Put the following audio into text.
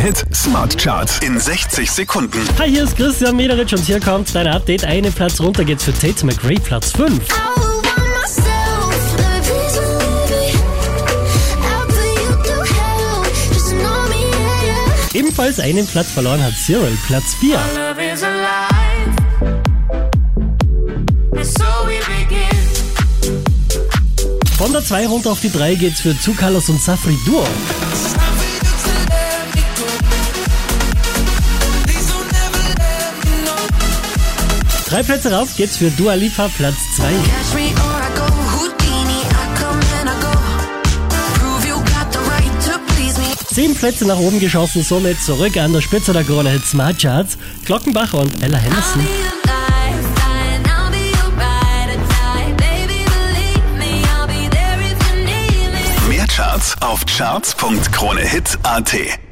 Hit Smart Charts in 60 Sekunden. Hi, hier ist Christian Mederitsch und hier kommt dein Update. Einen Platz runter geht's für Tate McRae, Platz 5. Ebenfalls einen Platz verloren hat Cyril, Platz 4. Von der 2 runter auf die 3 geht's für Zukalos und Safri Duo. Drei Plätze rauf geht's für Dua Lipa, Platz 2. Zehn Plätze nach oben geschossen, somit zurück an der Spitze der Krone Hit Smart Charts. Glockenbach und Ella Henderson. Mehr Charts auf charts.kronehit.at